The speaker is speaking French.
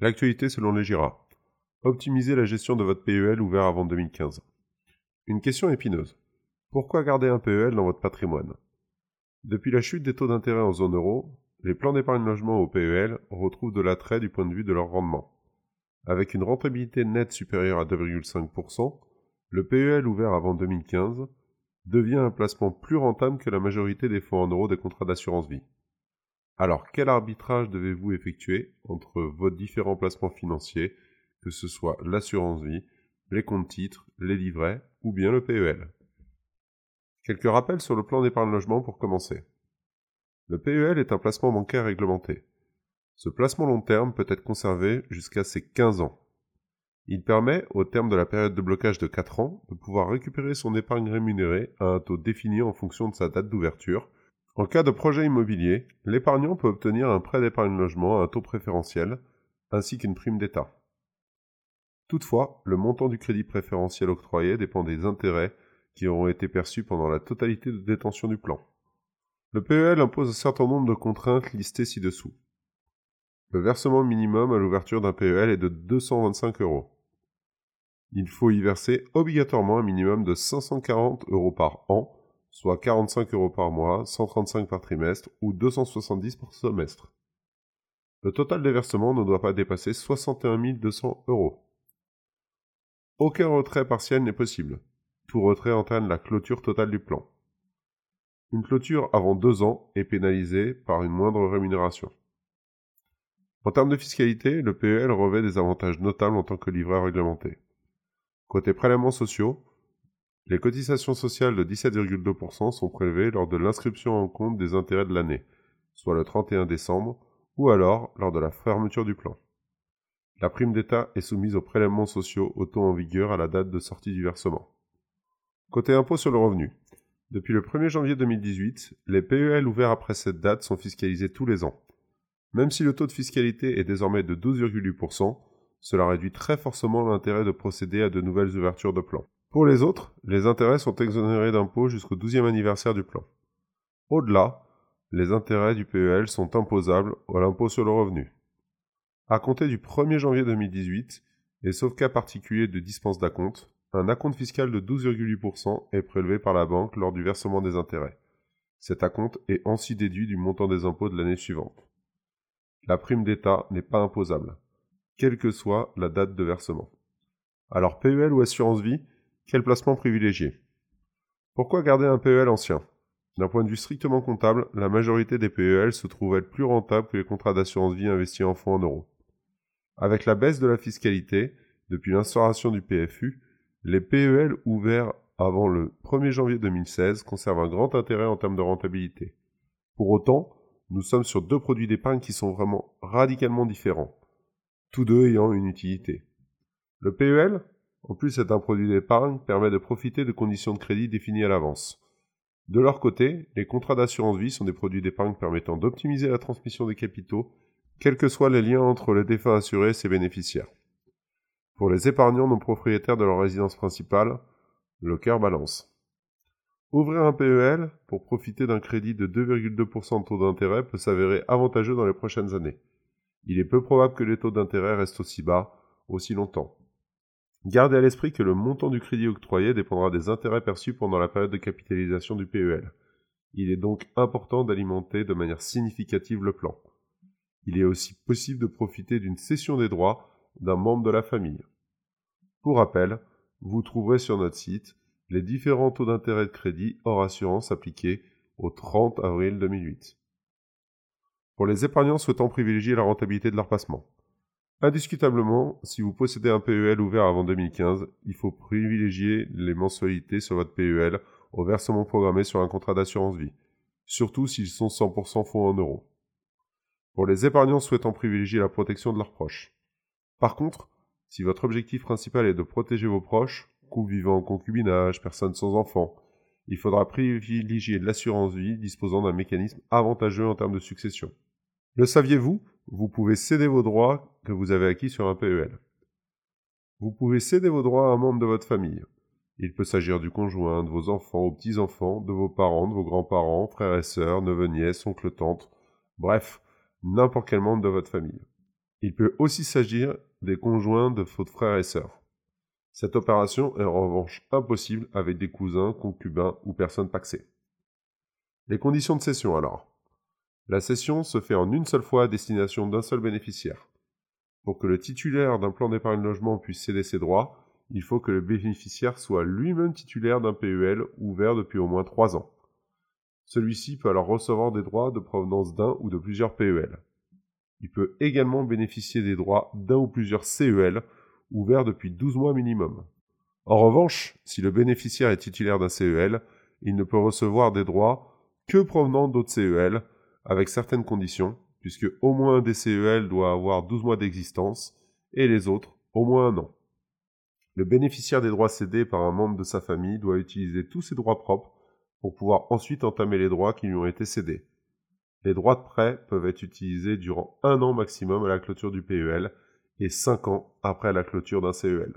L'actualité selon les GIRA. Optimiser la gestion de votre PEL ouvert avant 2015. Une question épineuse. Pourquoi garder un PEL dans votre patrimoine? Depuis la chute des taux d'intérêt en zone euro, les plans d'épargne logement au PEL retrouvent de l'attrait du point de vue de leur rendement. Avec une rentabilité nette supérieure à 2,5%, le PEL ouvert avant 2015 devient un placement plus rentable que la majorité des fonds en euros des contrats d'assurance vie. Alors quel arbitrage devez-vous effectuer entre vos différents placements financiers, que ce soit l'assurance vie, les comptes titres, les livrets ou bien le PEL Quelques rappels sur le plan d'épargne logement pour commencer. Le PEL est un placement bancaire réglementé. Ce placement long terme peut être conservé jusqu'à ses 15 ans. Il permet, au terme de la période de blocage de 4 ans, de pouvoir récupérer son épargne rémunérée à un taux défini en fonction de sa date d'ouverture. En cas de projet immobilier, l'épargnant peut obtenir un prêt d'épargne logement à un taux préférentiel, ainsi qu'une prime d'État. Toutefois, le montant du crédit préférentiel octroyé dépend des intérêts qui auront été perçus pendant la totalité de détention du plan. Le PEL impose un certain nombre de contraintes listées ci-dessous. Le versement minimum à l'ouverture d'un PEL est de 225 euros il faut y verser obligatoirement un minimum de 540 euros par an, soit 45 euros par mois, 135 par trimestre ou 270 par semestre. Le total des versements ne doit pas dépasser 61 200 euros. Aucun retrait partiel n'est possible. Tout retrait entraîne la clôture totale du plan. Une clôture avant deux ans est pénalisée par une moindre rémunération. En termes de fiscalité, le PEL revêt des avantages notables en tant que livret réglementé. Côté prélèvements sociaux, les cotisations sociales de 17,2% sont prélevées lors de l'inscription en compte des intérêts de l'année, soit le 31 décembre, ou alors lors de la fermeture du plan. La prime d'État est soumise aux prélèvements sociaux au taux en vigueur à la date de sortie du versement. Côté impôt sur le revenu, depuis le 1er janvier 2018, les PEL ouverts après cette date sont fiscalisés tous les ans. Même si le taux de fiscalité est désormais de 12,8%, cela réduit très fortement l'intérêt de procéder à de nouvelles ouvertures de plan. Pour les autres, les intérêts sont exonérés d'impôts jusqu'au 12e anniversaire du plan. Au-delà, les intérêts du PEL sont imposables à l'impôt sur le revenu. À compter du 1er janvier 2018, et sauf cas particulier de dispense d'acompte, un acompte fiscal de 12,8% est prélevé par la banque lors du versement des intérêts. Cet acompte est ainsi déduit du montant des impôts de l'année suivante. La prime d'État n'est pas imposable quelle que soit la date de versement. Alors PEL ou assurance vie, quel placement privilégier Pourquoi garder un PEL ancien? D'un point de vue strictement comptable, la majorité des PEL se trouvent être plus rentables que les contrats d'assurance vie investis en fonds en euros. Avec la baisse de la fiscalité, depuis l'instauration du PFU, les PEL ouverts avant le 1er janvier 2016 conservent un grand intérêt en termes de rentabilité. Pour autant, nous sommes sur deux produits d'épargne qui sont vraiment radicalement différents tous deux ayant une utilité. Le PEL, en plus c'est un produit d'épargne, permet de profiter de conditions de crédit définies à l'avance. De leur côté, les contrats d'assurance vie sont des produits d'épargne permettant d'optimiser la transmission des capitaux, quels que soient les liens entre les défunts assurés et ses bénéficiaires. Pour les épargnants non propriétaires de leur résidence principale, le cœur balance. Ouvrir un PEL pour profiter d'un crédit de 2,2% de taux d'intérêt peut s'avérer avantageux dans les prochaines années il est peu probable que les taux d'intérêt restent aussi bas aussi longtemps. Gardez à l'esprit que le montant du crédit octroyé dépendra des intérêts perçus pendant la période de capitalisation du PEL. Il est donc important d'alimenter de manière significative le plan. Il est aussi possible de profiter d'une cession des droits d'un membre de la famille. Pour rappel, vous trouverez sur notre site les différents taux d'intérêt de crédit hors assurance appliqués au 30 avril 2008 pour les épargnants souhaitant privilégier la rentabilité de leur placement. Indiscutablement, si vous possédez un PEL ouvert avant 2015, il faut privilégier les mensualités sur votre PEL au versement programmé sur un contrat d'assurance vie, surtout s'ils sont 100% fonds en euros. Pour les épargnants souhaitant privilégier la protection de leurs proches. Par contre, si votre objectif principal est de protéger vos proches, couple vivant en concubinage, personnes sans enfants, il faudra privilégier l'assurance vie disposant d'un mécanisme avantageux en termes de succession. Le saviez-vous? Vous pouvez céder vos droits que vous avez acquis sur un PEL. Vous pouvez céder vos droits à un membre de votre famille. Il peut s'agir du conjoint, de vos enfants ou petits-enfants, de vos parents, de vos grands-parents, frères et sœurs, neveux, nièces, oncles, tantes, bref, n'importe quel membre de votre famille. Il peut aussi s'agir des conjoints de votre frères et sœurs. Cette opération est en revanche impossible avec des cousins, concubins ou personnes paxées. Les conditions de cession alors? La cession se fait en une seule fois à destination d'un seul bénéficiaire. Pour que le titulaire d'un plan d'épargne logement puisse céder ses droits, il faut que le bénéficiaire soit lui-même titulaire d'un PEL ouvert depuis au moins trois ans. Celui-ci peut alors recevoir des droits de provenance d'un ou de plusieurs PEL. Il peut également bénéficier des droits d'un ou plusieurs CEL ouverts depuis 12 mois minimum. En revanche, si le bénéficiaire est titulaire d'un CEL, il ne peut recevoir des droits que provenant d'autres CEL, avec certaines conditions, puisque au moins un des CEL doit avoir 12 mois d'existence et les autres au moins un an. Le bénéficiaire des droits cédés par un membre de sa famille doit utiliser tous ses droits propres pour pouvoir ensuite entamer les droits qui lui ont été cédés. Les droits de prêt peuvent être utilisés durant un an maximum à la clôture du PEL et cinq ans après la clôture d'un CEL.